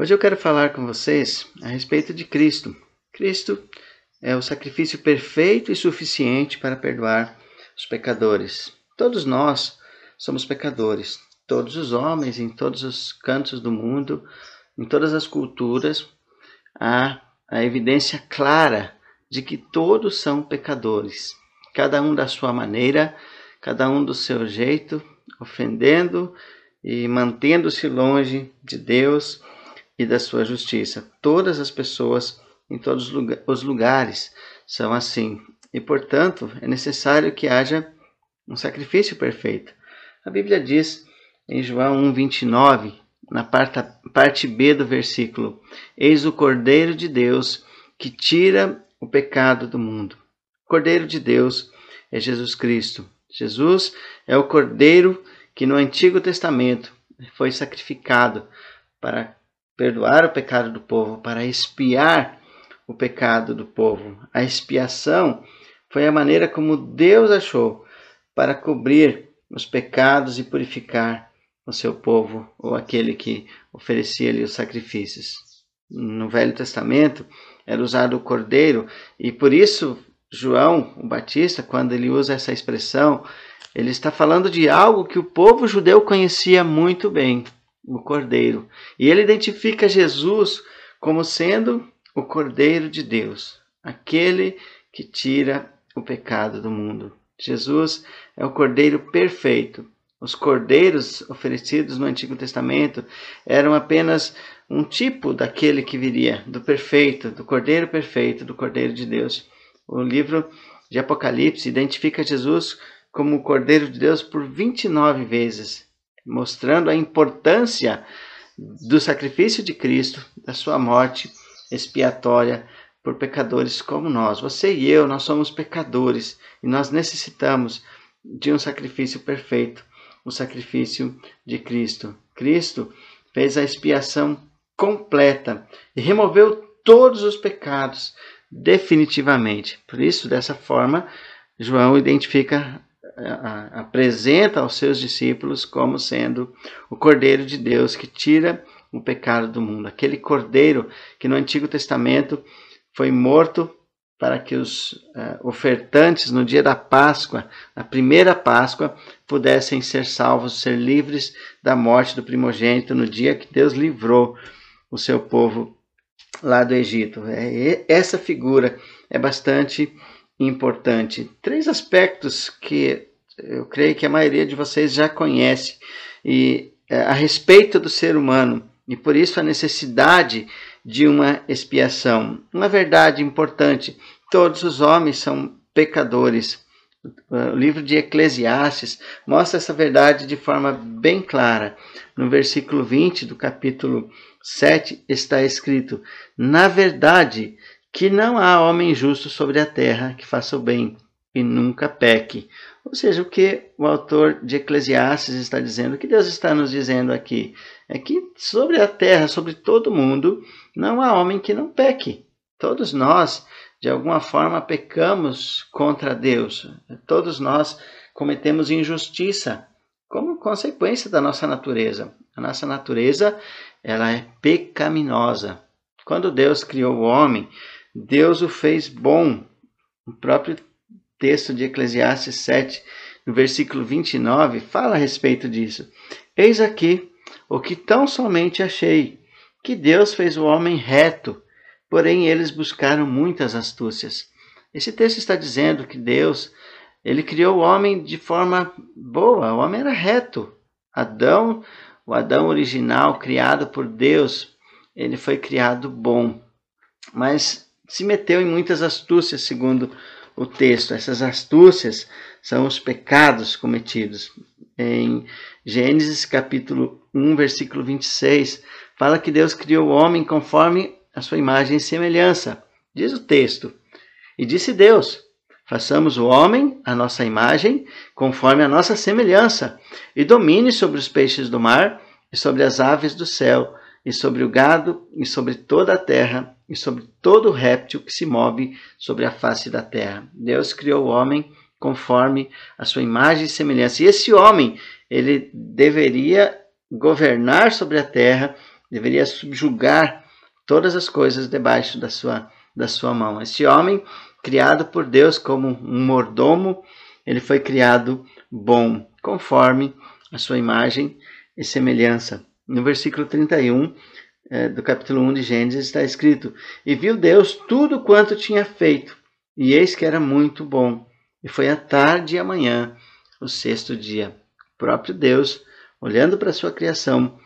Hoje eu quero falar com vocês a respeito de Cristo. Cristo é o sacrifício perfeito e suficiente para perdoar os pecadores. Todos nós somos pecadores. Todos os homens, em todos os cantos do mundo, em todas as culturas, há a evidência clara de que todos são pecadores, cada um da sua maneira, cada um do seu jeito, ofendendo e mantendo-se longe de Deus e da sua justiça. Todas as pessoas em todos os lugares são assim. E, portanto, é necessário que haja um sacrifício perfeito. A Bíblia diz em João 1,29, na parte B do versículo: Eis o Cordeiro de Deus que tira o pecado do mundo. O Cordeiro de Deus é Jesus Cristo. Jesus é o Cordeiro que no Antigo Testamento foi sacrificado para perdoar o pecado do povo, para expiar o pecado do povo. A expiação foi a maneira como Deus achou para cobrir os pecados e purificar o seu povo ou aquele que oferecia-lhe os sacrifícios. No Velho Testamento era usado o cordeiro e por isso João, o Batista, quando ele usa essa expressão, ele está falando de algo que o povo judeu conhecia muito bem, o cordeiro. E ele identifica Jesus como sendo o cordeiro de Deus, aquele que tira o pecado do mundo. Jesus é o cordeiro perfeito. Os cordeiros oferecidos no Antigo Testamento eram apenas um tipo daquele que viria, do perfeito, do cordeiro perfeito, do cordeiro de Deus. O livro de Apocalipse identifica Jesus como o cordeiro de Deus por 29 vezes, mostrando a importância do sacrifício de Cristo, da sua morte expiatória por pecadores como nós. Você e eu, nós somos pecadores e nós necessitamos de um sacrifício perfeito, o sacrifício de Cristo. Cristo fez a expiação completa e removeu todos os pecados definitivamente. Por isso, dessa forma, João identifica apresenta aos seus discípulos como sendo o Cordeiro de Deus que tira o pecado do mundo. Aquele Cordeiro que no Antigo Testamento foi morto para que os uh, ofertantes no dia da Páscoa, na primeira Páscoa, pudessem ser salvos, ser livres da morte do primogênito no dia que Deus livrou o seu povo lá do Egito. É, essa figura é bastante importante. Três aspectos que eu creio que a maioria de vocês já conhece e é, a respeito do ser humano e por isso a necessidade de uma expiação. Uma verdade importante: todos os homens são pecadores. O livro de Eclesiastes mostra essa verdade de forma bem clara. No versículo 20 do capítulo 7 está escrito: Na verdade, que não há homem justo sobre a terra que faça o bem e nunca peque. Ou seja, o que o autor de Eclesiastes está dizendo, o que Deus está nos dizendo aqui, é que sobre a terra, sobre todo mundo, não há homem que não peque. Todos nós, de alguma forma, pecamos contra Deus. Todos nós cometemos injustiça como consequência da nossa natureza. A nossa natureza, ela é pecaminosa. Quando Deus criou o homem, Deus o fez bom. O próprio texto de Eclesiastes 7, no versículo 29, fala a respeito disso. Eis aqui o que tão somente achei, que Deus fez o homem reto, porém eles buscaram muitas astúcias. Esse texto está dizendo que Deus, ele criou o homem de forma boa, o homem era reto. Adão, o Adão original, criado por Deus, ele foi criado bom, mas se meteu em muitas astúcias, segundo o texto. Essas astúcias são os pecados cometidos. Em Gênesis capítulo 1, versículo 26, fala que Deus criou o homem conforme a sua imagem e semelhança. Diz o texto: E disse Deus: Façamos o homem a nossa imagem, conforme a nossa semelhança, e domine sobre os peixes do mar, e sobre as aves do céu, e sobre o gado, e sobre toda a terra, e sobre todo réptil que se move sobre a face da terra. Deus criou o homem conforme a sua imagem e semelhança. E esse homem, ele deveria governar sobre a terra deveria subjugar todas as coisas debaixo da sua, da sua mão. Esse homem, criado por Deus como um mordomo, ele foi criado bom, conforme a sua imagem e semelhança. No versículo 31 é, do capítulo 1 de Gênesis está escrito: E viu Deus tudo quanto tinha feito, e eis que era muito bom. E foi a tarde e a manhã, o sexto dia. O próprio Deus, olhando para a sua criação,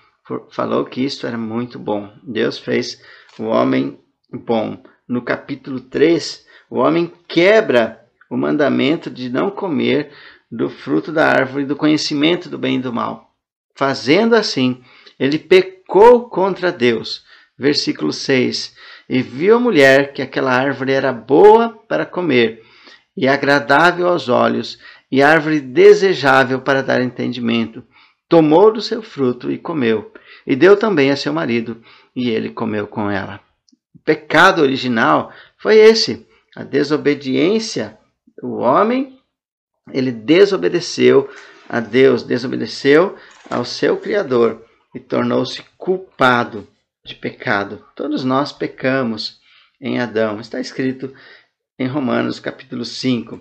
falou que isto era muito bom. Deus fez o homem bom. No capítulo 3, o homem quebra o mandamento de não comer do fruto da árvore do conhecimento do bem e do mal. Fazendo assim, ele pecou contra Deus. Versículo 6: E viu a mulher que aquela árvore era boa para comer, e agradável aos olhos, e árvore desejável para dar entendimento. Tomou do seu fruto e comeu, e deu também a seu marido, e ele comeu com ela. O pecado original foi esse, a desobediência. O homem, ele desobedeceu a Deus, desobedeceu ao seu Criador e tornou-se culpado de pecado. Todos nós pecamos em Adão. Está escrito em Romanos capítulo 5.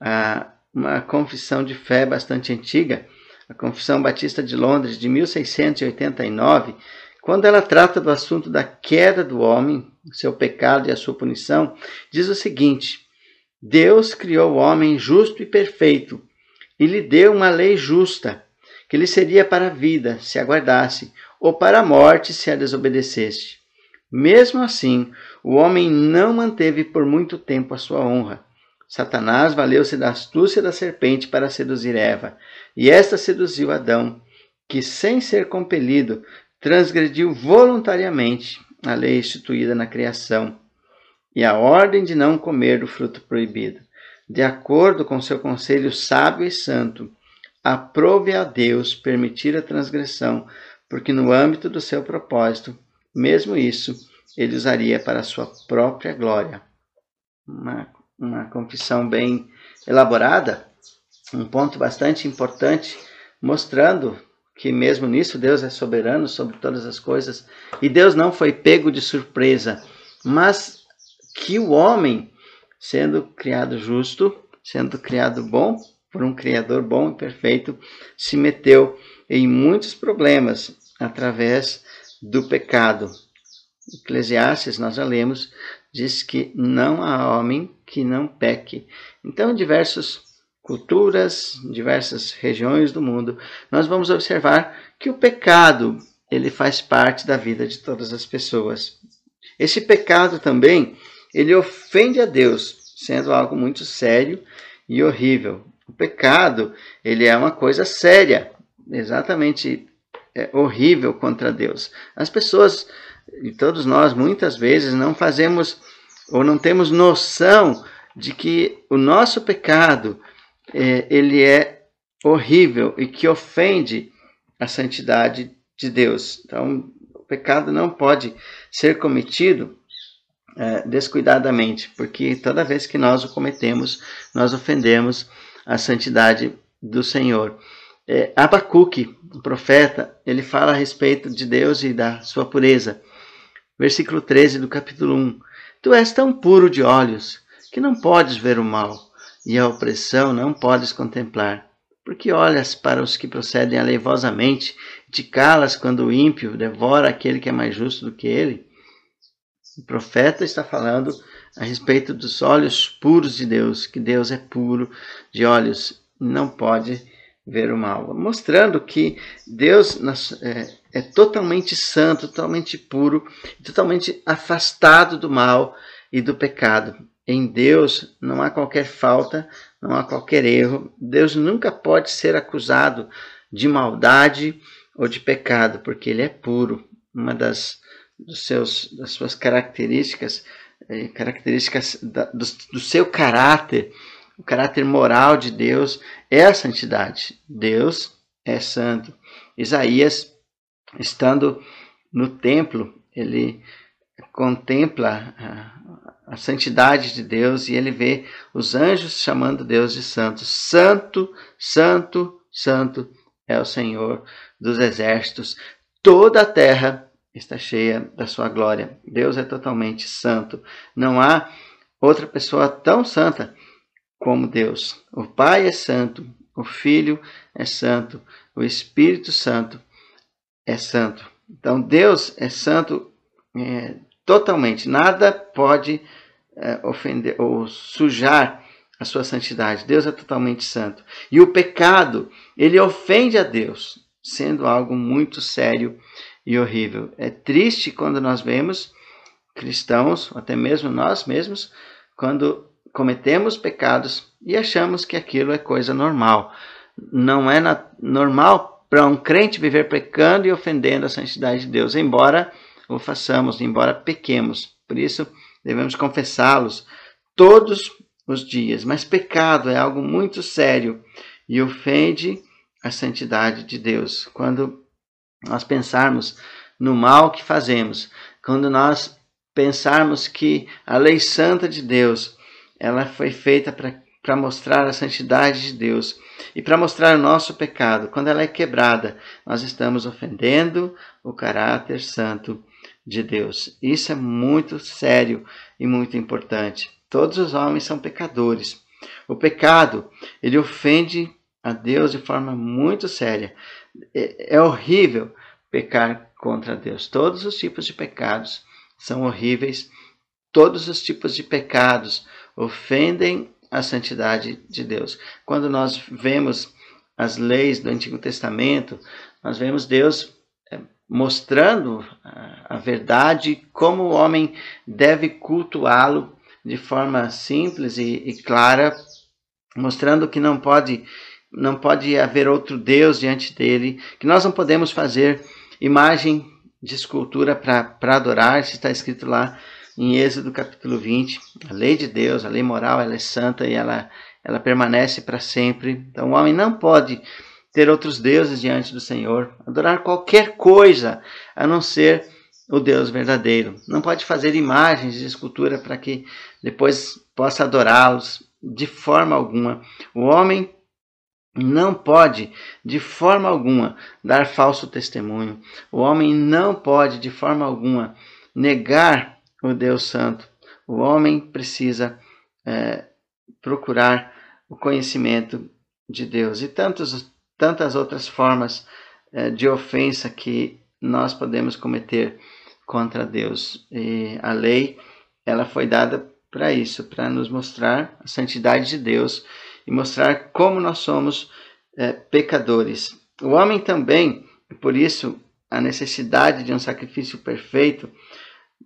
Ah, uma confissão de fé bastante antiga, a Confissão Batista de Londres de 1689, quando ela trata do assunto da queda do homem, seu pecado e a sua punição, diz o seguinte: Deus criou o homem justo e perfeito e lhe deu uma lei justa que lhe seria para a vida, se aguardasse, ou para a morte, se a desobedecesse. Mesmo assim, o homem não manteve por muito tempo a sua honra. Satanás valeu-se da astúcia da serpente para seduzir Eva, e esta seduziu Adão, que, sem ser compelido, transgrediu voluntariamente a lei instituída na criação e a ordem de não comer do fruto proibido. De acordo com seu conselho sábio e santo, aprove a Deus permitir a transgressão, porque no âmbito do seu propósito, mesmo isso, ele usaria para a sua própria glória. Uma, uma confissão bem elaborada, um ponto bastante importante, mostrando que mesmo nisso Deus é soberano sobre todas as coisas e Deus não foi pego de surpresa, mas que o homem, sendo criado justo, sendo criado bom, por um Criador bom e perfeito, se meteu em muitos problemas através do pecado. Eclesiastes, nós já lemos, diz que não há homem que não peque. Então, em diversas culturas, diversas regiões do mundo, nós vamos observar que o pecado ele faz parte da vida de todas as pessoas. Esse pecado também ele ofende a Deus, sendo algo muito sério e horrível. O pecado, ele é uma coisa séria, exatamente é, horrível contra Deus. As pessoas, e todos nós, muitas vezes, não fazemos ou não temos noção de que o nosso pecado, é, ele é horrível e que ofende a santidade de Deus. Então, o pecado não pode ser cometido é, descuidadamente, porque toda vez que nós o cometemos, nós ofendemos a santidade do Senhor. É, Abacuque, o profeta, ele fala a respeito de Deus e da sua pureza. Versículo 13 do capítulo 1. Tu és tão puro de olhos que não podes ver o mal, e a opressão não podes contemplar. Porque olhas para os que procedem aleivosamente, e te calas quando o ímpio devora aquele que é mais justo do que ele? O profeta está falando a respeito dos olhos puros de Deus, que Deus é puro de olhos, não pode ver o mal, mostrando que Deus é, é totalmente santo, totalmente puro, totalmente afastado do mal e do pecado. Em Deus não há qualquer falta, não há qualquer erro. Deus nunca pode ser acusado de maldade ou de pecado, porque ele é puro. Uma das, dos seus, das suas características é, características da, do, do seu caráter, o caráter moral de Deus é a santidade. Deus é santo. Isaías, estando no templo, ele contempla a, a, santidade de Deus e ele vê os anjos chamando Deus de santo. Santo, santo, santo é o Senhor dos exércitos. Toda a terra está cheia da sua glória. Deus é totalmente santo. Não há outra pessoa tão santa como Deus. O Pai é santo, o Filho é santo, o Espírito Santo é santo. Então Deus é santo é, totalmente. Nada pode é, ofender ou sujar a sua santidade. Deus é totalmente santo. E o pecado, ele ofende a Deus, sendo algo muito sério e horrível. É triste quando nós vemos cristãos, até mesmo nós mesmos, quando cometemos pecados e achamos que aquilo é coisa normal. Não é normal para um crente viver pecando e ofendendo a santidade de Deus, embora o façamos, embora pequemos. Por isso, devemos confessá-los todos os dias. Mas pecado é algo muito sério e ofende a santidade de Deus. Quando nós pensarmos no mal que fazemos, quando nós pensarmos que a lei santa de Deus, ela foi feita para mostrar a santidade de Deus e para mostrar o nosso pecado. Quando ela é quebrada, nós estamos ofendendo o caráter santo de Deus. Isso é muito sério e muito importante. Todos os homens são pecadores. O pecado, ele ofende a Deus de forma muito séria. É, é horrível pecar contra Deus. Todos os tipos de pecados são horríveis. Todos os tipos de pecados ofendem a santidade de Deus. Quando nós vemos as leis do Antigo Testamento, nós vemos Deus é, mostrando a verdade, como o homem deve cultuá-lo de forma simples e, e, clara, mostrando que não pode não pode haver outro Deus diante dele, que nós não podemos fazer imagem de escultura para adorar, isso está escrito lá em Êxodo capítulo 20. A lei de Deus, a lei moral, ela é santa e ela, ela permanece para sempre. Então o homem não pode ter outros deuses diante do Senhor, adorar qualquer coisa a não ser o Deus verdadeiro. Não pode fazer imagens de escultura para que depois possa adorá-los de forma alguma. O homem não pode, de forma alguma, dar falso testemunho. O homem não pode, de forma alguma, negar o Deus Santo. O homem precisa é, procurar o conhecimento de Deus e tantos, tantas outras formas é, de ofensa que nós podemos cometer contra Deus. E a lei ela foi dada para isso, para nos mostrar a santidade de Deus e mostrar como nós somos é, pecadores. O homem também, por isso, a necessidade de um sacrifício perfeito,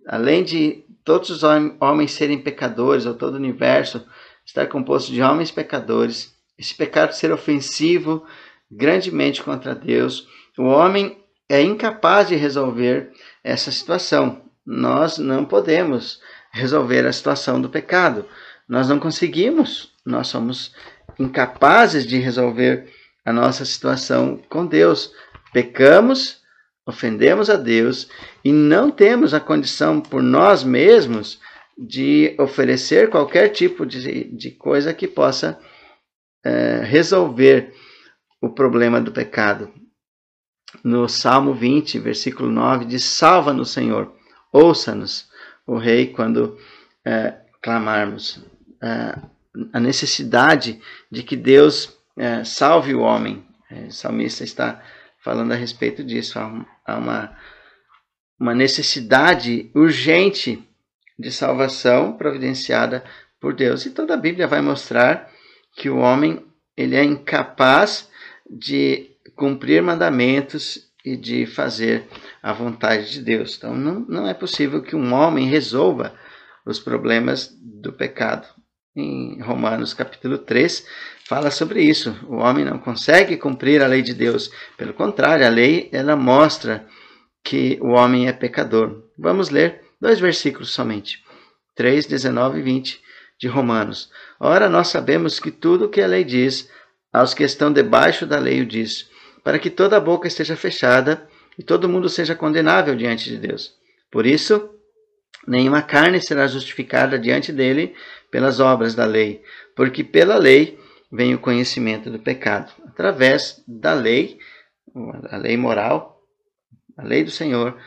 além de todos os homens serem pecadores, ou todo o universo estar composto de homens pecadores, esse pecado ser ofensivo grandemente contra Deus, o homem é incapaz de resolver essa situação. Nós não podemos resolver a situação do pecado. Nós não conseguimos, nós somos incapazes de resolver a nossa situação com Deus. Pecamos, ofendemos a Deus e não temos a condição por nós mesmos de oferecer qualquer tipo de, de coisa que possa é, resolver o problema do pecado. No Salmo 20, versículo 9, diz: Salva-nos, Senhor, ouça-nos, o Rei, quando é, clamarmos. É, a necessidade de que Deus é, salve o homem. É, o salmista está falando a respeito disso. Há uma, uma necessidade urgente de salvação providenciada por Deus. E toda a Bíblia vai mostrar que o homem ele é incapaz de cumprir mandamentos e de fazer a vontade de Deus. Então, não, não é possível que um homem resolva os problemas do pecado em Romanos capítulo 3, fala sobre isso. O homem não consegue cumprir a lei de Deus. Pelo contrário, a lei ela mostra que o homem é pecador. Vamos ler dois versículos somente. 3, 19 e 20 de Romanos. Ora, nós sabemos que tudo o que a lei diz, aos que estão debaixo da lei o diz, para que toda a boca esteja fechada e todo mundo seja condenável diante de Deus. Por isso, nenhuma carne será justificada diante dele pelas obras da lei, porque pela lei vem o conhecimento do pecado. Através da lei, a lei moral, a lei do Senhor,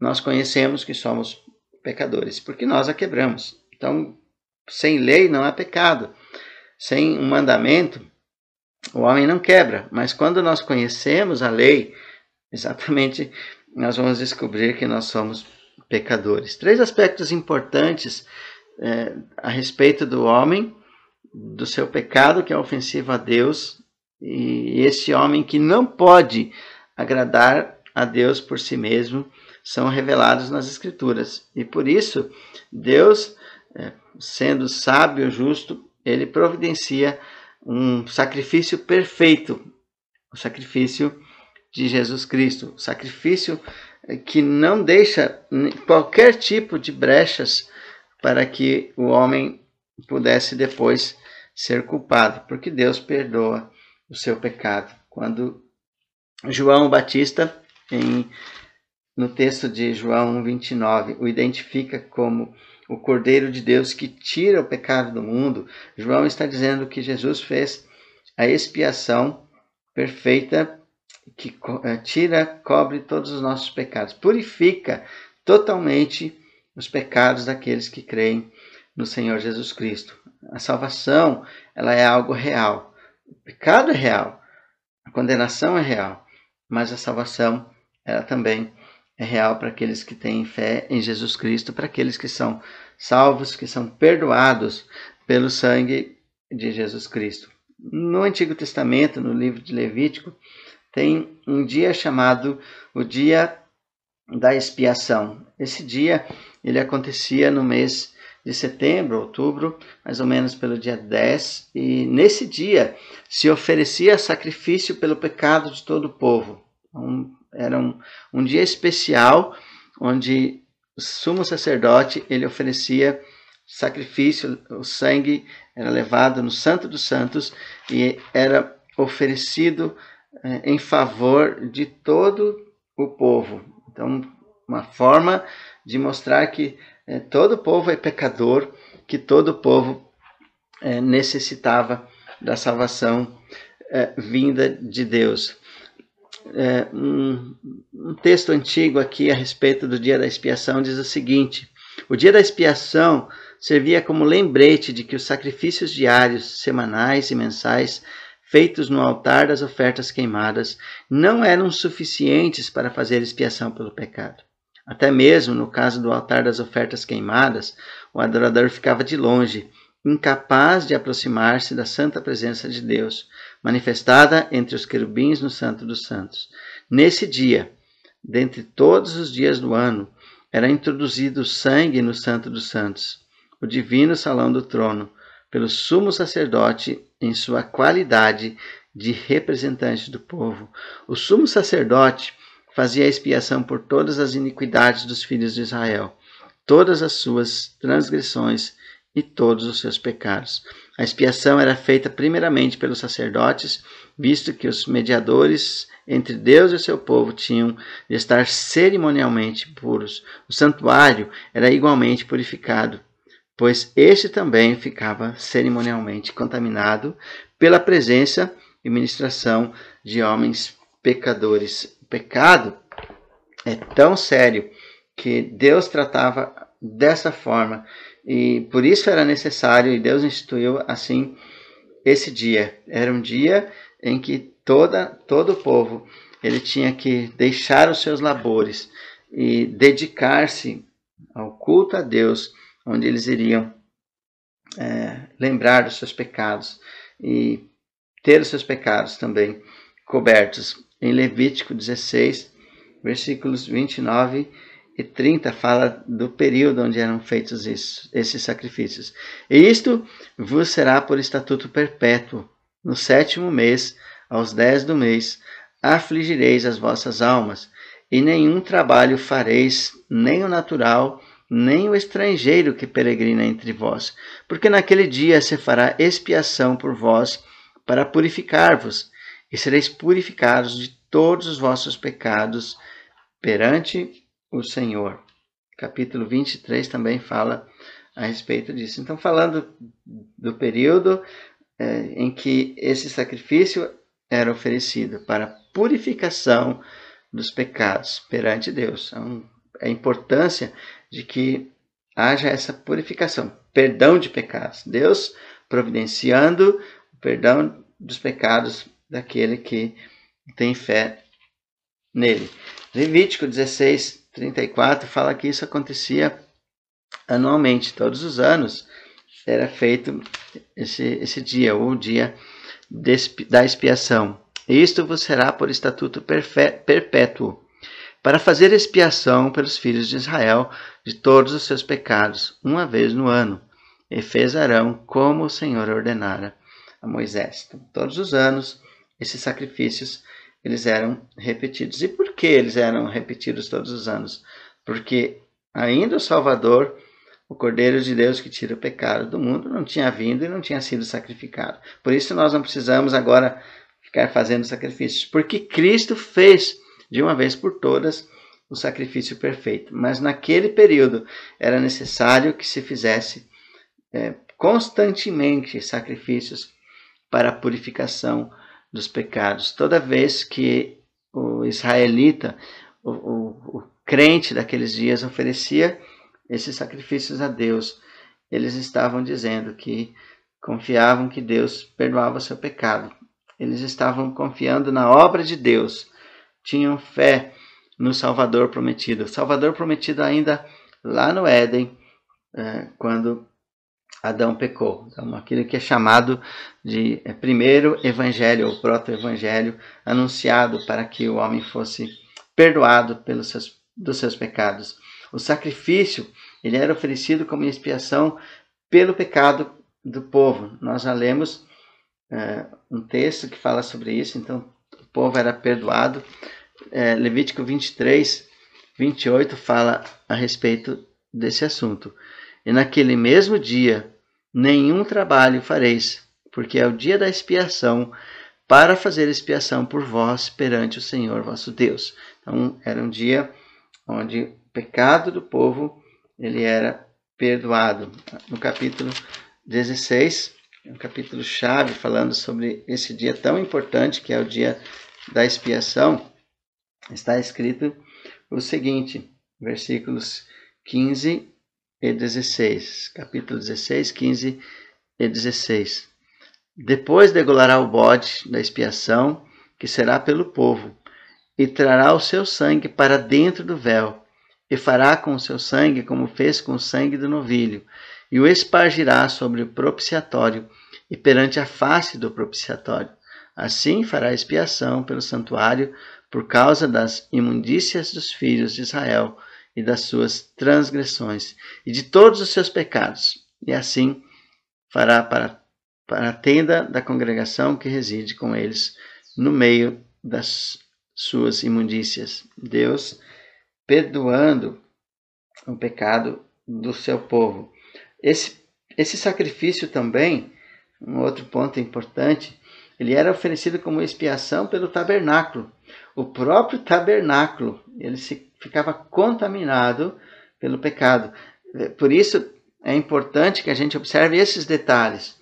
nós conhecemos que somos pecadores, porque nós a quebramos. Então, sem lei não há pecado. Sem um mandamento, o homem não quebra. Mas quando nós conhecemos a lei, exatamente nós vamos descobrir que nós somos pecadores. Três aspectos importantes é, a respeito do homem, do seu pecado que é ofensivo a Deus, e esse homem que não pode agradar a Deus por si mesmo, são revelados nas Escrituras. E por isso, Deus, é, sendo sábio e justo, ele providencia um sacrifício perfeito, o sacrifício de Jesus Cristo, sacrifício que não deixa qualquer tipo de brechas para que o homem pudesse depois ser culpado, porque Deus perdoa o seu pecado. Quando João Batista, em, no texto de João 29, o identifica como o Cordeiro de Deus que tira o pecado do mundo, João está dizendo que Jesus fez a expiação perfeita que eh, tira, cobre todos os nossos pecados, purifica totalmente os pecados daqueles que creem no Senhor Jesus Cristo. A salvação, ela é algo real. O pecado é real, a condenação é real, mas a salvação, ela também é real para aqueles que têm fé em Jesus Cristo, para aqueles que são salvos, que são perdoados pelo sangue de Jesus Cristo. No Antigo Testamento, no livro de Levítico, tem um dia chamado o Dia da Expiação. Esse dia ele acontecia no mês de setembro, outubro, mais ou menos pelo dia 10, e nesse dia se oferecia sacrifício pelo pecado de todo o povo. Um, era um, um dia especial onde o sumo sacerdote ele oferecia sacrifício, o sangue era levado no Santo dos Santos e era oferecido é, em favor de todo o povo. Então, uma forma de mostrar que é, todo povo é pecador, que todo povo é, necessitava da salvação é, vinda de Deus. Um, um texto antigo aqui a respeito do dia da expiação diz o seguinte: o dia da expiação servia como lembrete de que os sacrifícios diários, semanais e mensais feitos no altar das ofertas queimadas não eram suficientes para fazer expiação pelo pecado. Até mesmo no caso do altar das ofertas queimadas, o adorador ficava de longe, incapaz de aproximar-se da santa presença de Deus, manifestada entre os querubins no Santo dos Santos. Nesse dia, dentre todos os dias do ano, era introduzido sangue no Santo dos Santos, o divino salão do trono, pelo sumo sacerdote em sua qualidade de representante do povo. O sumo sacerdote fazia expiação por todas as iniquidades dos filhos de Israel, todas as suas transgressões e todos os seus pecados. A expiação era feita primeiramente pelos sacerdotes, visto que os mediadores entre Deus e seu povo tinham de estar cerimonialmente puros. O santuário era igualmente purificado pois este também ficava cerimonialmente contaminado pela presença e ministração de homens pecadores. Pecado é tão sério que Deus tratava dessa forma e por isso era necessário e Deus instituiu assim esse dia. Era um dia em que toda todo o povo ele tinha que deixar os seus labores e dedicar-se ao culto a Deus onde eles iriam é, lembrar dos seus pecados e ter os seus pecados também cobertos. Em Levítico 16, versículos 29 e 30, fala do período onde eram feitos isso, esses sacrifícios. E isto vos será por estatuto perpétuo. No sétimo mês, aos dez do mês, afligireis as vossas almas, e nenhum trabalho fareis, nem o natural, nem o estrangeiro que peregrina entre vós, porque naquele dia se fará expiação por vós para purificar-vos, e sereis purificados de todos os vossos pecados perante o Senhor. Capítulo 23 também fala a respeito disso. Então, falando do período é, em que esse sacrifício era oferecido para purificação dos pecados perante Deus. É um a importância de que haja essa purificação, perdão de pecados. Deus providenciando o perdão dos pecados daquele que tem fé nele. Levítico 16, 34 fala que isso acontecia anualmente, todos os anos era feito esse, esse dia, o dia da expiação. Isto vos será por estatuto perpétuo, para fazer expiação pelos filhos de Israel de todos os seus pecados, uma vez no ano. E fez Arão como o Senhor ordenara a Moisés. Então, todos os anos, esses sacrifícios eles eram repetidos. E por que eles eram repetidos todos os anos? Porque ainda o Salvador, o Cordeiro de Deus que tira o pecado do mundo, não tinha vindo e não tinha sido sacrificado. Por isso nós não precisamos agora ficar fazendo sacrifícios, porque Cristo fez de uma vez por todas o sacrifício perfeito. Mas naquele período era necessário que se fizesse é, constantemente sacrifícios para a purificação dos pecados. Toda vez que o israelita, o, o, o crente daqueles dias, oferecia esses sacrifícios a Deus, eles estavam dizendo que confiavam que Deus perdoava o seu pecado. Eles estavam confiando na obra de Deus, tinham fé no Salvador prometido. O Salvador prometido ainda lá no Éden, é, quando Adão pecou. Então, aquilo que é chamado de é, primeiro evangelho ou proto-evangelho anunciado para que o homem fosse perdoado pelos seus, dos seus pecados. O sacrifício ele era oferecido como expiação pelo pecado do povo. Nós já lemos é, um texto que fala sobre isso, então o povo era perdoado. É, Levítico 23, 28 fala a respeito desse assunto. E naquele mesmo dia nenhum trabalho fareis, porque é o dia da expiação, para fazer expiação por vós perante o Senhor vosso Deus. Então, era um dia onde o pecado do povo ele era perdoado. No capítulo 16, um capítulo chave falando sobre esse dia tão importante que é o dia da expiação, está escrito o seguinte, versículos 15 e 16. Capítulo 16, 15 e 16. Depois degolará o bode da expiação, que será pelo povo, e trará o seu sangue para dentro do véu, e fará com o seu sangue como fez com o sangue do novilho, e o espargirá sobre o propiciatório e perante a face do propiciatório. Assim fará expiação pelo santuário por causa das imundícias dos filhos de Israel, e das suas transgressões e de todos os seus pecados, e assim fará para, para a tenda da congregação que reside com eles no meio das suas imundícias. Deus perdoando o pecado do seu povo. Esse, esse sacrifício também, um outro ponto importante, ele era oferecido como expiação pelo tabernáculo. O próprio tabernáculo, ele se ficava contaminado pelo pecado. Por isso é importante que a gente observe esses detalhes.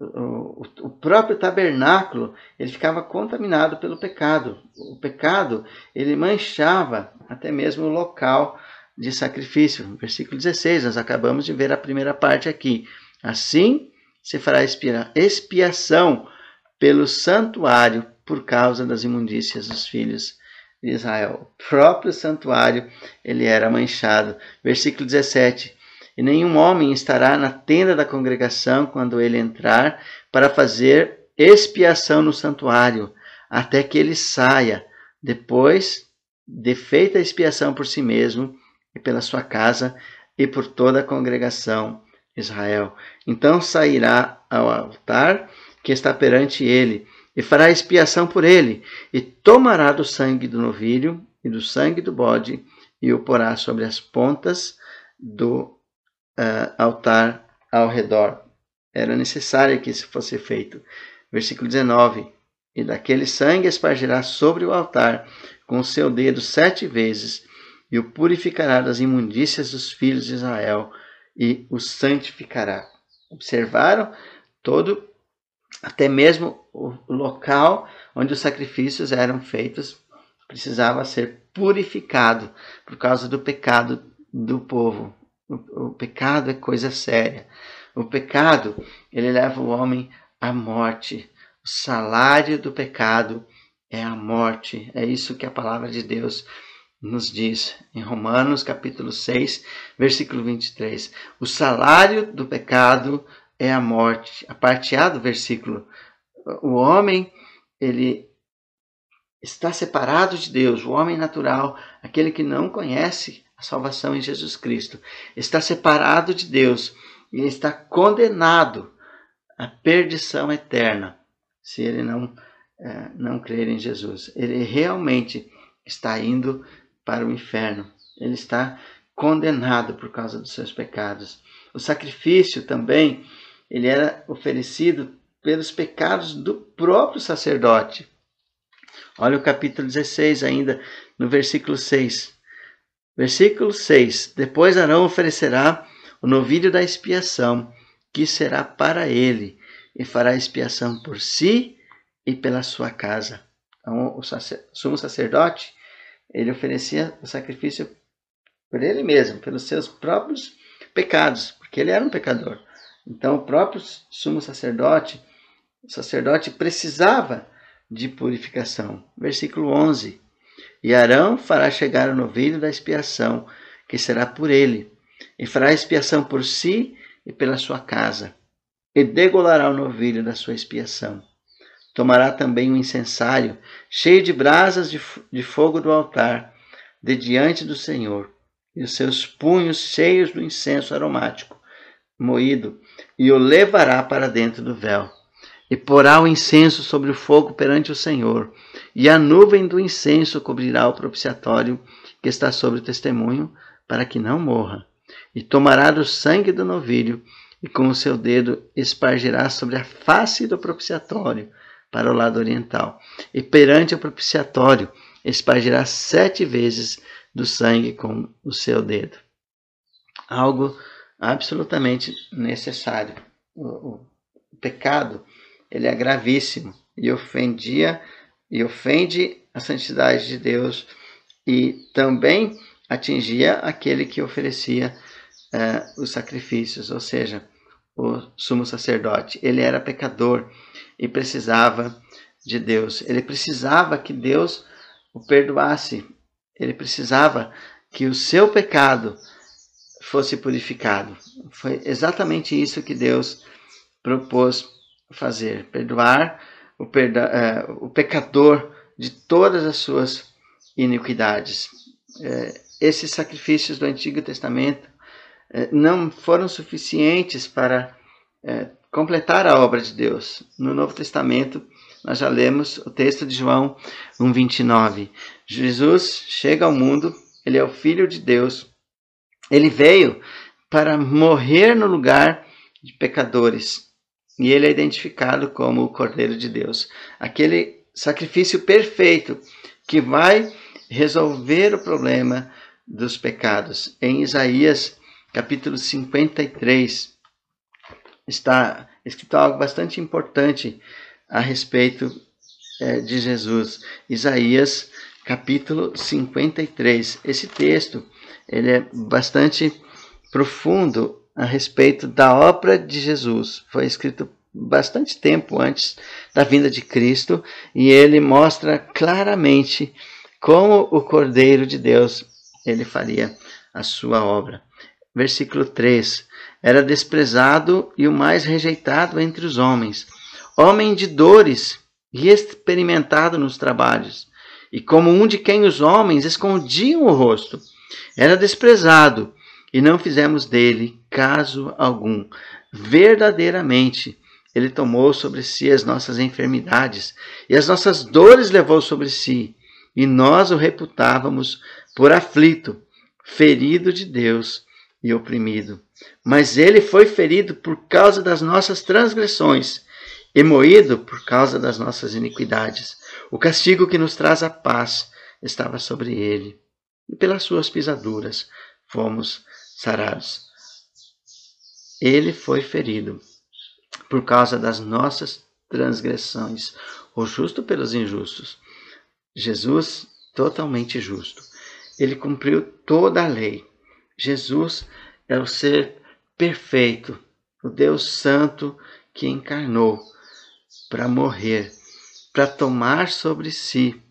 O, o, o próprio tabernáculo ele ficava contaminado pelo pecado. O pecado ele manchava até mesmo o local de sacrifício. Versículo 16, nós acabamos de ver a primeira parte aqui. Assim se fará expiação pelo santuário por causa das imundícias dos filhos de Israel. O próprio santuário ele era manchado. Versículo 17. E nenhum homem estará na tenda da congregação quando ele entrar para fazer expiação no santuário, até que ele saia, depois de feita a expiação por si mesmo e pela sua casa e por toda a congregação Israel. Então sairá ao altar que está perante ele e fará expiação por ele, e tomará do sangue do novilho e do sangue do bode, e o porá sobre as pontas do uh, altar ao redor. Era necessário que isso fosse feito. Versículo 19: E daquele sangue espargirá sobre o altar com o seu dedo sete vezes, e o purificará das imundícias dos filhos de Israel, e o santificará. Observaram todo até mesmo o local onde os sacrifícios eram feitos precisava ser purificado por causa do pecado do povo. O, o pecado é coisa séria. O pecado, ele leva o homem à morte. O salário do pecado é a morte. É isso que a palavra de Deus nos diz em Romanos capítulo 6, versículo 23. O salário do pecado é a morte. A parte A do versículo. O homem, ele está separado de Deus, o homem natural, aquele que não conhece a salvação em Jesus Cristo, está separado de Deus e está condenado à perdição eterna se ele não, é, não crer em Jesus. Ele realmente está indo para o inferno, ele está condenado por causa dos seus pecados. O sacrifício também ele era oferecido pelos pecados do próprio sacerdote. Olha o capítulo 16 ainda, no versículo 6. Versículo 6: Depois Arão oferecerá o novilho da expiação, que será para ele, e fará expiação por si e pela sua casa. Então, o sumo sacerdote, ele oferecia o sacrifício por ele mesmo, pelos seus próprios pecados, porque ele era um pecador. Então, o próprio sumo sacerdote, o sacerdote precisava de purificação. Versículo 11: E Arão fará chegar o novilho da expiação, que será por ele, e fará expiação por si e pela sua casa, e degolará o novilho da sua expiação. Tomará também o incensário, cheio de brasas de, de fogo do altar, de diante do Senhor, e os seus punhos cheios do incenso aromático, moído, e o levará para dentro do véu e porá o incenso sobre o fogo perante o Senhor, e a nuvem do incenso cobrirá o propiciatório que está sobre o testemunho, para que não morra. E tomará do sangue do novilho, e com o seu dedo espargirá sobre a face do propiciatório, para o lado oriental. E perante o propiciatório espargirá sete vezes do sangue com o seu dedo. Algo absolutamente necessário. O, o pecado ele é gravíssimo e ofendia e ofende a santidade de Deus e também atingia aquele que oferecia uh, os sacrifícios, ou seja, o sumo sacerdote. Ele era pecador e precisava de Deus. Ele precisava que Deus o perdoasse. Ele precisava que o seu pecado fosse purificado. Foi exatamente isso que Deus propôs fazer, perdoar o, perda, é, o pecador de todas as suas iniquidades. É, esses sacrifícios do Antigo Testamento é, não foram suficientes para completar a obra de Deus. No Novo Testamento, nós já lemos o texto de João 1,29. Jesus chega ao mundo, ele é o Filho de Deus, ele veio para morrer no lugar de pecadores e ele é identificado como o Cordeiro de Deus, aquele sacrifício perfeito que vai resolver o problema dos pecados. Em Isaías, capítulo 53, está escrito algo bastante importante a respeito é, de Jesus. Isaías, capítulo 53. Esse texto ele é bastante profundo a respeito da obra de Jesus. Foi escrito bastante tempo antes da vinda de Cristo e ele mostra claramente como o Cordeiro de Deus ele faria a sua obra. Versículo 3: Era desprezado e o mais rejeitado entre os homens, homem de dores e experimentado nos trabalhos, e como um de quem os homens escondiam o rosto. Era desprezado e não fizemos dele caso algum. Verdadeiramente, ele tomou sobre si as nossas enfermidades e as nossas dores levou sobre si, e nós o reputávamos por aflito, ferido de Deus e oprimido. Mas ele foi ferido por causa das nossas transgressões e moído por causa das nossas iniquidades. O castigo que nos traz a paz estava sobre ele, e pelas suas pisaduras fomos sarados. Ele foi ferido por causa das nossas transgressões, o justo pelos injustos. Jesus totalmente justo. Ele cumpriu toda a lei. Jesus é o ser perfeito, o Deus Santo que encarnou para morrer, para tomar sobre si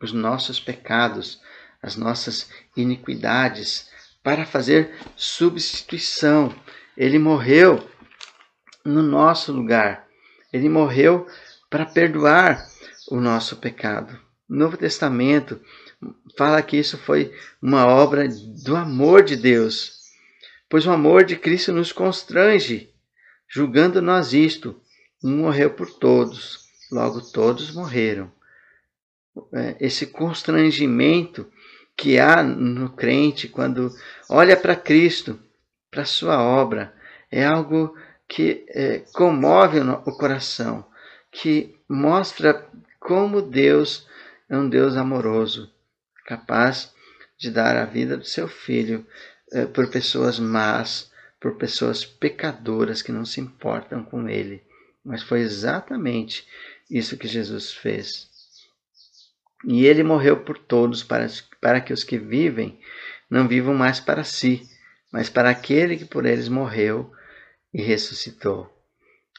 os nossos pecados, as nossas iniquidades, para fazer substituição. Ele morreu no nosso lugar. Ele morreu para perdoar o nosso pecado. O Novo Testamento fala que isso foi uma obra do amor de Deus, pois o amor de Cristo nos constrange, julgando nós isto. Um morreu por todos, logo todos morreram. É, esse constrangimento que há no crente quando olha para Cristo, para Sua obra, é algo que é, comove o coração, que mostra como Deus é um Deus amoroso, capaz de dar a vida do seu filho é, por pessoas más, por pessoas pecadoras que não se importam com ele. Mas foi exatamente isso que Jesus fez. E ele morreu por todos, para, para que os que vivem não vivam mais para si, mas para aquele que por eles morreu e ressuscitou.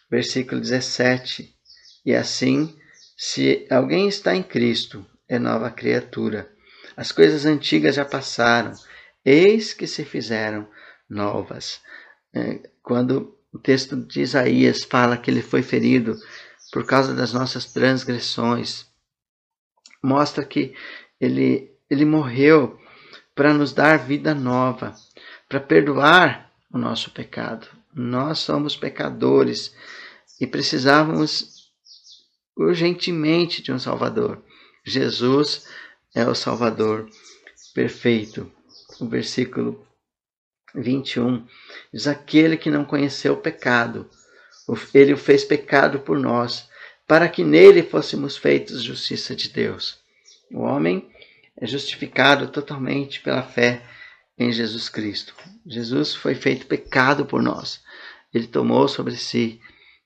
Versículo 17: E assim, se alguém está em Cristo, é nova criatura. As coisas antigas já passaram, eis que se fizeram novas. É, quando o texto de Isaías fala que ele foi ferido por causa das nossas transgressões, mostra que ele, ele morreu para nos dar vida nova, para perdoar o nosso pecado. Nós somos pecadores e precisávamos urgentemente de um Salvador. Jesus é o Salvador perfeito. O versículo 21 diz: Aquele que não conheceu o pecado, ele o fez pecado por nós, para que nele fôssemos feitos justiça de Deus. O homem é justificado totalmente pela fé em Jesus Cristo. Jesus foi feito pecado por nós. Ele tomou sobre si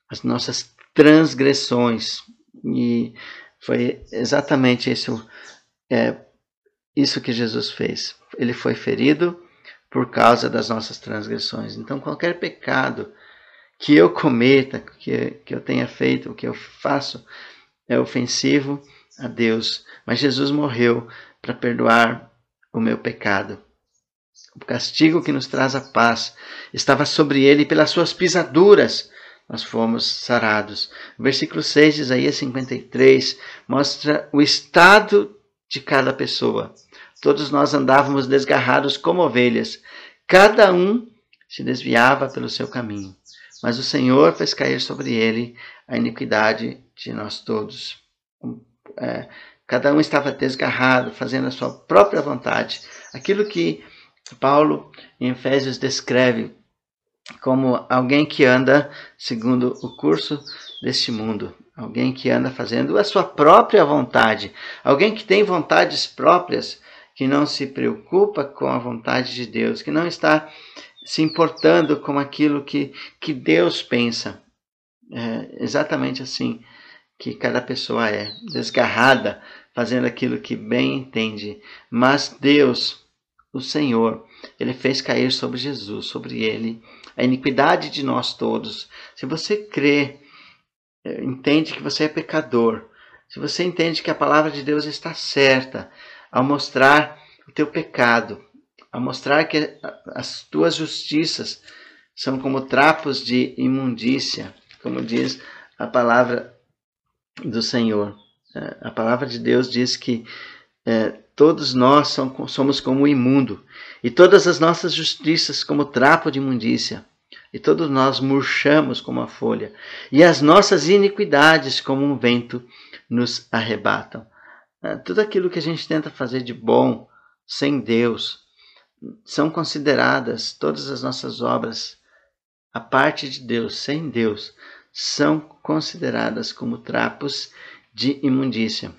as nossas transgressões e foi exatamente isso, é, isso que Jesus fez. Ele foi ferido por causa das nossas transgressões. Então, qualquer pecado que eu cometa, que, que eu tenha feito, o que eu faço, é ofensivo a Deus. Mas Jesus morreu para perdoar o meu pecado. O castigo que nos traz a paz estava sobre ele pelas suas pisaduras. Nós fomos sarados. O versículo 6 de Isaías 53 mostra o estado de cada pessoa. Todos nós andávamos desgarrados como ovelhas, cada um se desviava pelo seu caminho mas o Senhor fez cair sobre ele a iniquidade de nós todos. É, cada um estava desgarrado, fazendo a sua própria vontade. Aquilo que Paulo em Efésios descreve como alguém que anda segundo o curso deste mundo, alguém que anda fazendo a sua própria vontade, alguém que tem vontades próprias, que não se preocupa com a vontade de Deus, que não está se importando com aquilo que, que Deus pensa. É exatamente assim que cada pessoa é, desgarrada, fazendo aquilo que bem entende. Mas Deus, o Senhor, ele fez cair sobre Jesus, sobre ele, a iniquidade de nós todos. Se você crê, é, entende que você é pecador, se você entende que a palavra de Deus está certa ao mostrar o teu pecado, a mostrar que as tuas justiças são como trapos de imundícia, como diz a palavra do Senhor. É, a palavra de Deus diz que é, todos nós somos como imundo, e todas as nossas justiças como trapo de imundícia, e todos nós murchamos como a folha, e as nossas iniquidades como um vento nos arrebatam. É, tudo aquilo que a gente tenta fazer de bom sem Deus, são consideradas todas as nossas obras, a parte de Deus, sem Deus, são consideradas como trapos de imundícia.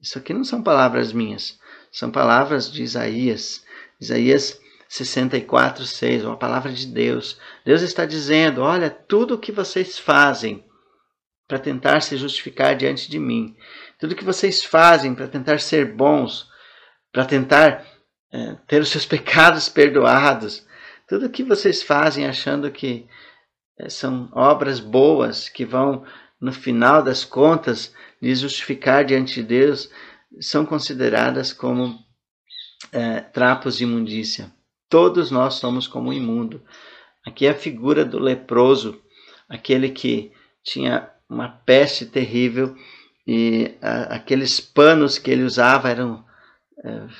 Isso aqui não são palavras minhas, são palavras de Isaías. Isaías 64, 6, uma palavra de Deus. Deus está dizendo: olha, tudo o que vocês fazem para tentar se justificar diante de mim, tudo que vocês fazem para tentar ser bons, para tentar é, ter os seus pecados perdoados. Tudo que vocês fazem achando que é, são obras boas que vão, no final das contas, lhe justificar diante de Deus, são consideradas como é, trapos de imundícia. Todos nós somos como imundo. Aqui é a figura do leproso, aquele que tinha uma peste terrível e a, aqueles panos que ele usava eram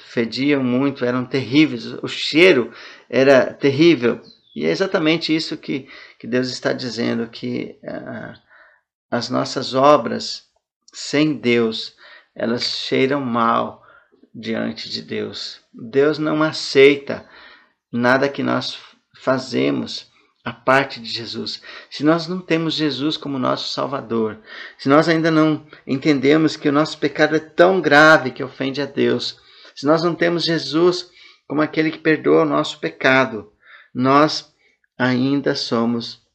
fediam muito, eram terríveis, o cheiro era terrível. E é exatamente isso que, que Deus está dizendo, que uh, as nossas obras sem Deus, elas cheiram mal diante de Deus. Deus não aceita nada que nós fazemos a parte de Jesus. Se nós não temos Jesus como nosso Salvador, se nós ainda não entendemos que o nosso pecado é tão grave que ofende a Deus, se nós não temos Jesus como aquele que perdoa o nosso pecado, nós ainda somos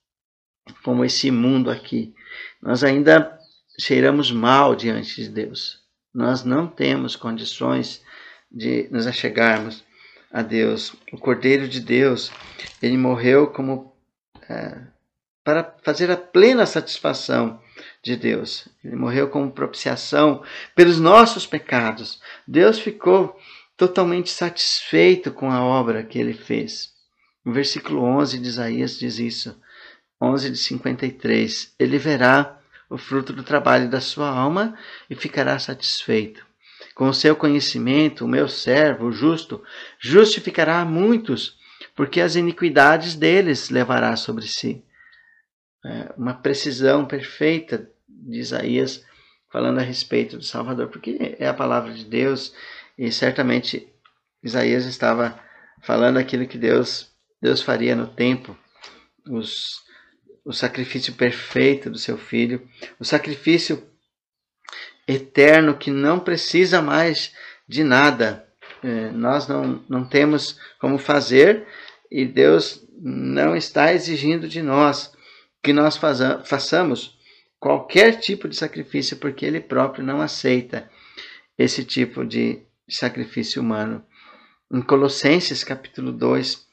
como esse mundo aqui. Nós ainda cheiramos mal diante de Deus. Nós não temos condições de nos achegarmos a Deus. O Cordeiro de Deus, ele morreu como é, para fazer a plena satisfação de Deus. Ele morreu como propiciação pelos nossos pecados. Deus ficou totalmente satisfeito com a obra que ele fez. O versículo 11 de Isaías diz isso. 11 de 53. Ele verá o fruto do trabalho da sua alma e ficará satisfeito. Com o seu conhecimento, o meu servo, o justo, justificará muitos porque as iniquidades deles levará sobre si. É uma precisão perfeita de Isaías falando a respeito do Salvador, porque é a palavra de Deus e certamente Isaías estava falando aquilo que Deus Deus faria no tempo, os, o sacrifício perfeito do seu filho, o sacrifício eterno que não precisa mais de nada, é, nós não, não temos como fazer e Deus não está exigindo de nós que nós façamos qualquer tipo de sacrifício, porque Ele próprio não aceita esse tipo de sacrifício humano. Em Colossenses capítulo 2,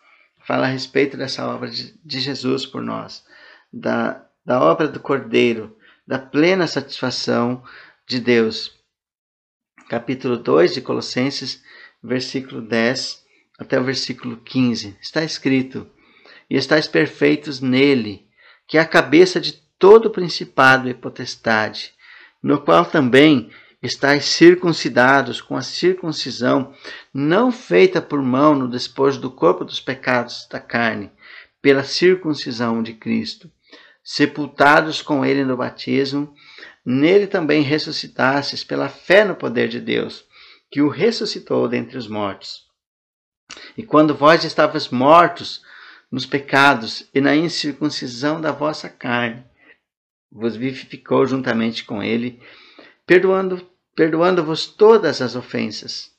fala a respeito dessa obra de Jesus por nós, da, da obra do Cordeiro, da plena satisfação de Deus capítulo 2 de Colossenses, versículo 10 até o versículo 15. Está escrito: E estáis perfeitos nele, que é a cabeça de todo principado e potestade, no qual também estáis circuncidados com a circuncisão não feita por mão no despojo do corpo dos pecados da carne, pela circuncisão de Cristo, sepultados com ele no batismo Nele também ressuscitastes pela fé no poder de Deus, que o ressuscitou dentre os mortos. E quando vós estavas mortos nos pecados e na incircuncisão da vossa carne, vos vivificou juntamente com ele, perdoando perdoando-vos todas as ofensas,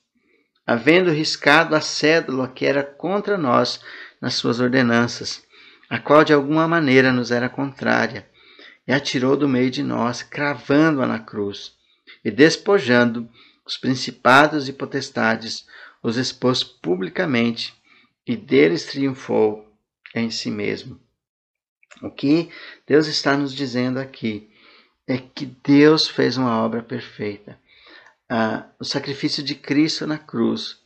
havendo riscado a cédula que era contra nós nas suas ordenanças, a qual de alguma maneira nos era contrária e atirou do meio de nós, cravando-a na cruz, e despojando os principados e potestades, os expôs publicamente, e deles triunfou em si mesmo. O que Deus está nos dizendo aqui é que Deus fez uma obra perfeita. Ah, o sacrifício de Cristo na cruz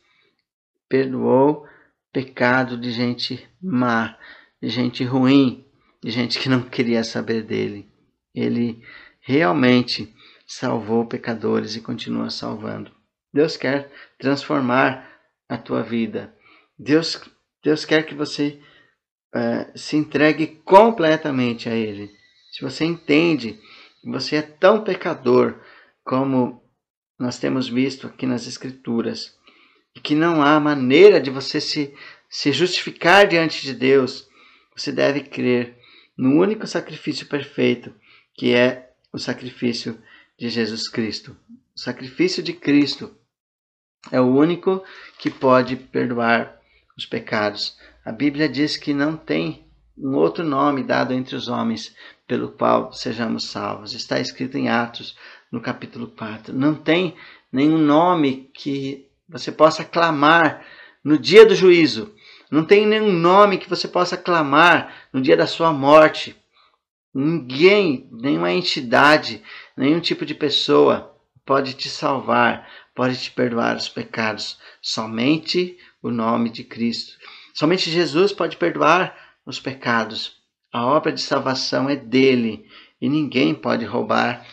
perdoou pecado de gente má, de gente ruim, de gente que não queria saber dele. Ele realmente salvou pecadores e continua salvando. Deus quer transformar a tua vida. Deus, Deus quer que você uh, se entregue completamente a Ele. Se você entende que você é tão pecador como nós temos visto aqui nas Escrituras, e que não há maneira de você se, se justificar diante de Deus, você deve crer no único sacrifício perfeito que é o sacrifício de Jesus Cristo. O sacrifício de Cristo é o único que pode perdoar os pecados. A Bíblia diz que não tem um outro nome dado entre os homens pelo qual sejamos salvos. Está escrito em Atos, no capítulo 4. Não tem nenhum nome que você possa clamar no dia do juízo. Não tem nenhum nome que você possa clamar no dia da sua morte. Ninguém, nenhuma entidade, nenhum tipo de pessoa pode te salvar, pode te perdoar os pecados. Somente o nome de Cristo. Somente Jesus pode perdoar os pecados. A obra de salvação é dele e ninguém pode roubar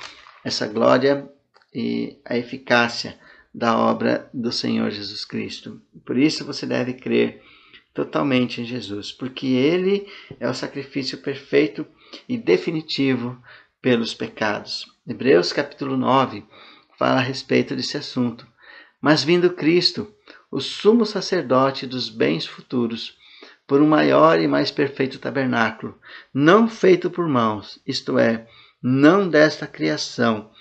essa glória e a eficácia da obra do Senhor Jesus Cristo. Por isso você deve crer totalmente em Jesus, porque ele é o sacrifício perfeito e definitivo pelos pecados. Hebreus capítulo 9 fala a respeito desse assunto. Mas vindo Cristo, o sumo sacerdote dos bens futuros, por um maior e mais perfeito tabernáculo, não feito por mãos, isto é, não desta criação,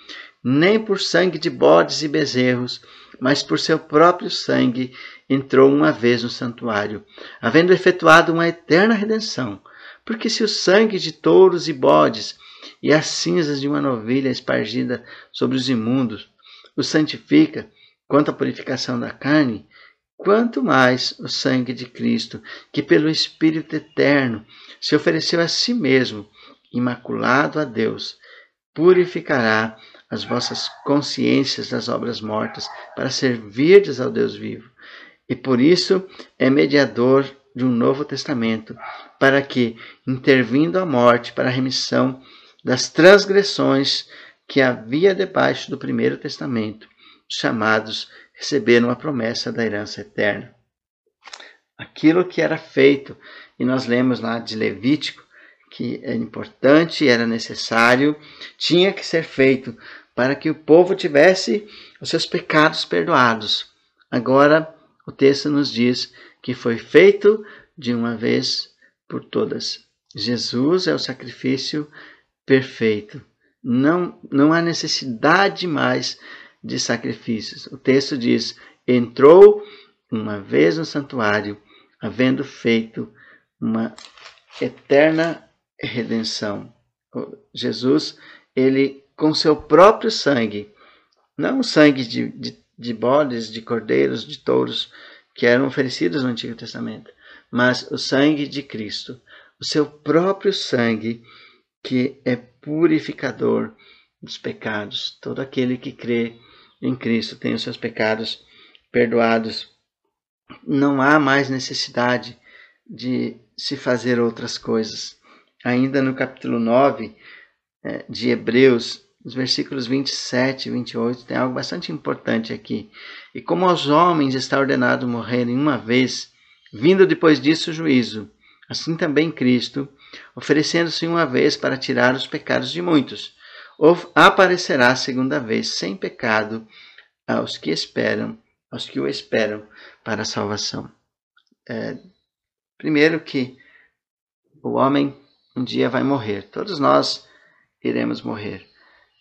nem por sangue de bodes e bezerros, mas por seu próprio sangue, entrou uma vez no santuário, havendo efetuado uma eterna redenção. Porque se o sangue de touros e bodes e as cinzas de uma novilha espargida sobre os imundos o santifica quanto à purificação da carne, quanto mais o sangue de Cristo, que pelo Espírito eterno se ofereceu a si mesmo, imaculado a Deus, purificará as vossas consciências das obras mortas, para servirdes ao Deus vivo. E por isso é mediador de um novo testamento, para que, intervindo a morte para a remissão das transgressões que havia debaixo do primeiro testamento, os chamados receberam a promessa da herança eterna. Aquilo que era feito, e nós lemos lá de Levítico, que é importante, era necessário, tinha que ser feito para que o povo tivesse os seus pecados perdoados. Agora, o texto nos diz que foi feito de uma vez por todas. Jesus é o sacrifício perfeito. Não, não há necessidade mais de sacrifícios. O texto diz: entrou uma vez no santuário, havendo feito uma eterna redenção. Jesus, ele com seu próprio sangue, não o sangue de, de, de bodes, de cordeiros, de touros que eram oferecidos no Antigo Testamento, mas o sangue de Cristo, o seu próprio sangue que é purificador dos pecados. Todo aquele que crê em Cristo tem os seus pecados perdoados. Não há mais necessidade de se fazer outras coisas. Ainda no capítulo 9 eh, de Hebreus, nos versículos 27 e 28, tem algo bastante importante aqui. E como aos homens está ordenado morrerem uma vez, vindo depois disso o juízo, assim também Cristo, oferecendo-se uma vez para tirar os pecados de muitos, aparecerá segunda vez sem pecado aos que esperam, aos que o esperam para a salvação. É, primeiro que o homem um dia vai morrer, todos nós iremos morrer.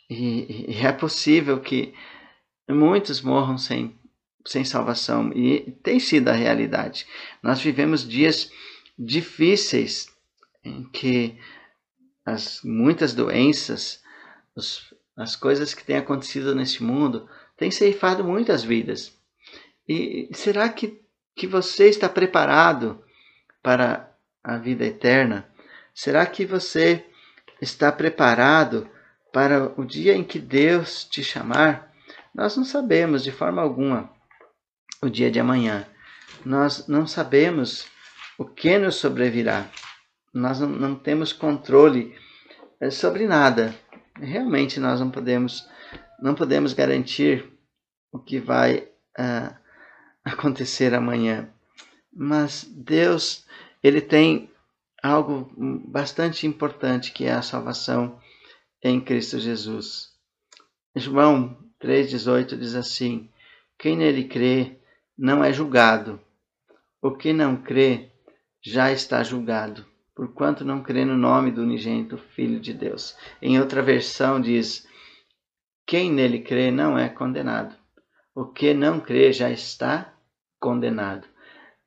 E, e é possível que muitos morram sem, sem salvação, e tem sido a realidade. Nós vivemos dias difíceis em que as muitas doenças, os, as coisas que têm acontecido nesse mundo, têm ceifado muitas vidas. E será que, que você está preparado para a vida eterna? Será que você está preparado para o dia em que Deus te chamar, nós não sabemos de forma alguma o dia de amanhã. Nós não sabemos o que nos sobrevirá. Nós não, não temos controle eh, sobre nada. Realmente nós não podemos não podemos garantir o que vai uh, acontecer amanhã. Mas Deus, ele tem algo bastante importante que é a salvação em Cristo Jesus. João 3,18 diz assim: Quem nele crê não é julgado. O que não crê já está julgado, porquanto não crê no nome do unigênito Filho de Deus. Em outra versão diz: Quem nele crê não é condenado. O que não crê já está condenado.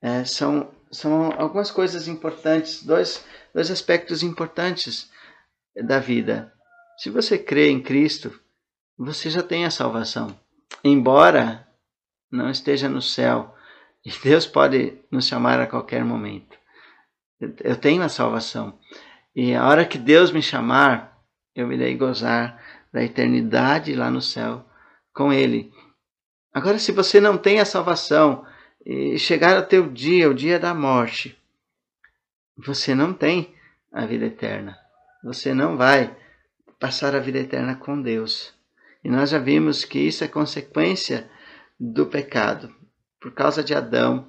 É, são, são algumas coisas importantes, dois, dois aspectos importantes da vida. Se você crê em Cristo, você já tem a salvação. Embora não esteja no céu. E Deus pode nos chamar a qualquer momento. Eu tenho a salvação. E a hora que Deus me chamar, eu irei gozar da eternidade lá no céu com Ele. Agora, se você não tem a salvação e chegar ao teu dia, o dia da morte, você não tem a vida eterna. Você não vai passar a vida eterna com Deus. E nós já vimos que isso é consequência do pecado. Por causa de Adão,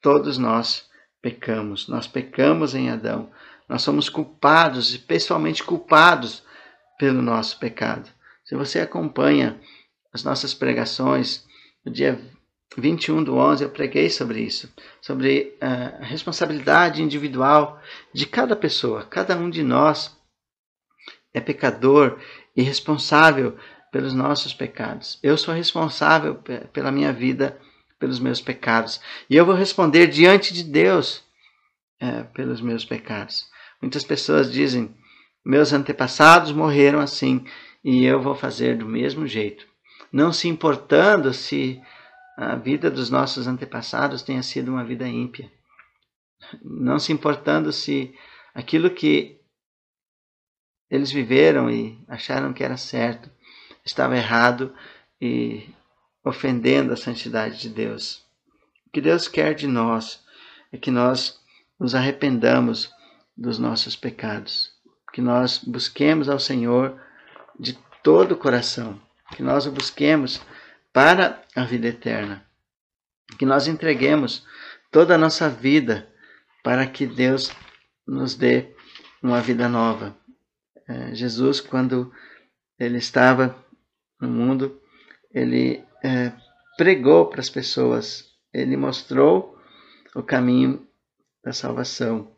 todos nós pecamos. Nós pecamos em Adão. Nós somos culpados pessoalmente culpados pelo nosso pecado. Se você acompanha as nossas pregações, no dia 21 do 11 eu preguei sobre isso, sobre a responsabilidade individual de cada pessoa. Cada um de nós é pecador e responsável pelos nossos pecados. Eu sou responsável pela minha vida, pelos meus pecados. E eu vou responder diante de Deus é, pelos meus pecados. Muitas pessoas dizem: meus antepassados morreram assim e eu vou fazer do mesmo jeito. Não se importando se a vida dos nossos antepassados tenha sido uma vida ímpia. Não se importando se aquilo que eles viveram e acharam que era certo estava errado e ofendendo a santidade de Deus. O que Deus quer de nós é que nós nos arrependamos dos nossos pecados, que nós busquemos ao Senhor de todo o coração, que nós o busquemos para a vida eterna, que nós entreguemos toda a nossa vida para que Deus nos dê uma vida nova. É, Jesus, quando ele estava no mundo, ele é, pregou para as pessoas, ele mostrou o caminho da salvação.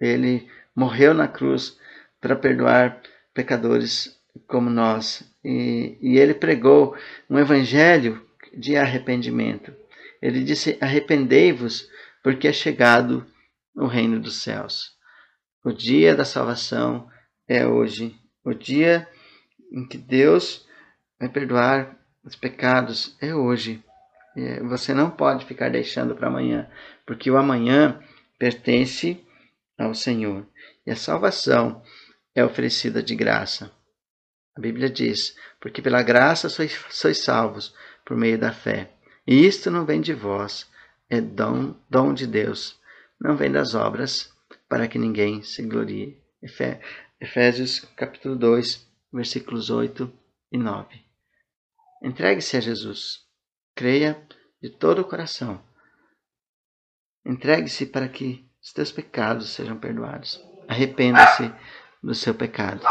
Ele morreu na cruz para perdoar pecadores como nós. E, e ele pregou um evangelho de arrependimento. Ele disse: Arrependei-vos, porque é chegado o reino dos céus. O dia da salvação é hoje. O dia em que Deus vai perdoar os pecados é hoje. É, você não pode ficar deixando para amanhã, porque o amanhã pertence ao Senhor. E a salvação é oferecida de graça. A Bíblia diz: Porque pela graça sois, sois salvos por meio da fé. E isto não vem de vós, é dom, dom de Deus. Não vem das obras, para que ninguém se glorie. Efésios capítulo 2, versículos 8 e 9. Entregue-se a Jesus. Creia de todo o coração. Entregue-se para que os teus pecados sejam perdoados. Arrependa-se do seu pecado.